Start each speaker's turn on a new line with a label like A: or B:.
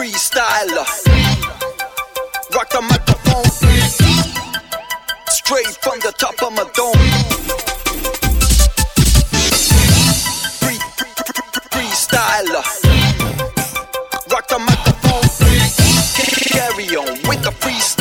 A: freestyler. Rock the microphone. Straight from the top of my dome. Free, freestyler. Rock the microphone. Carry on with the freestyle.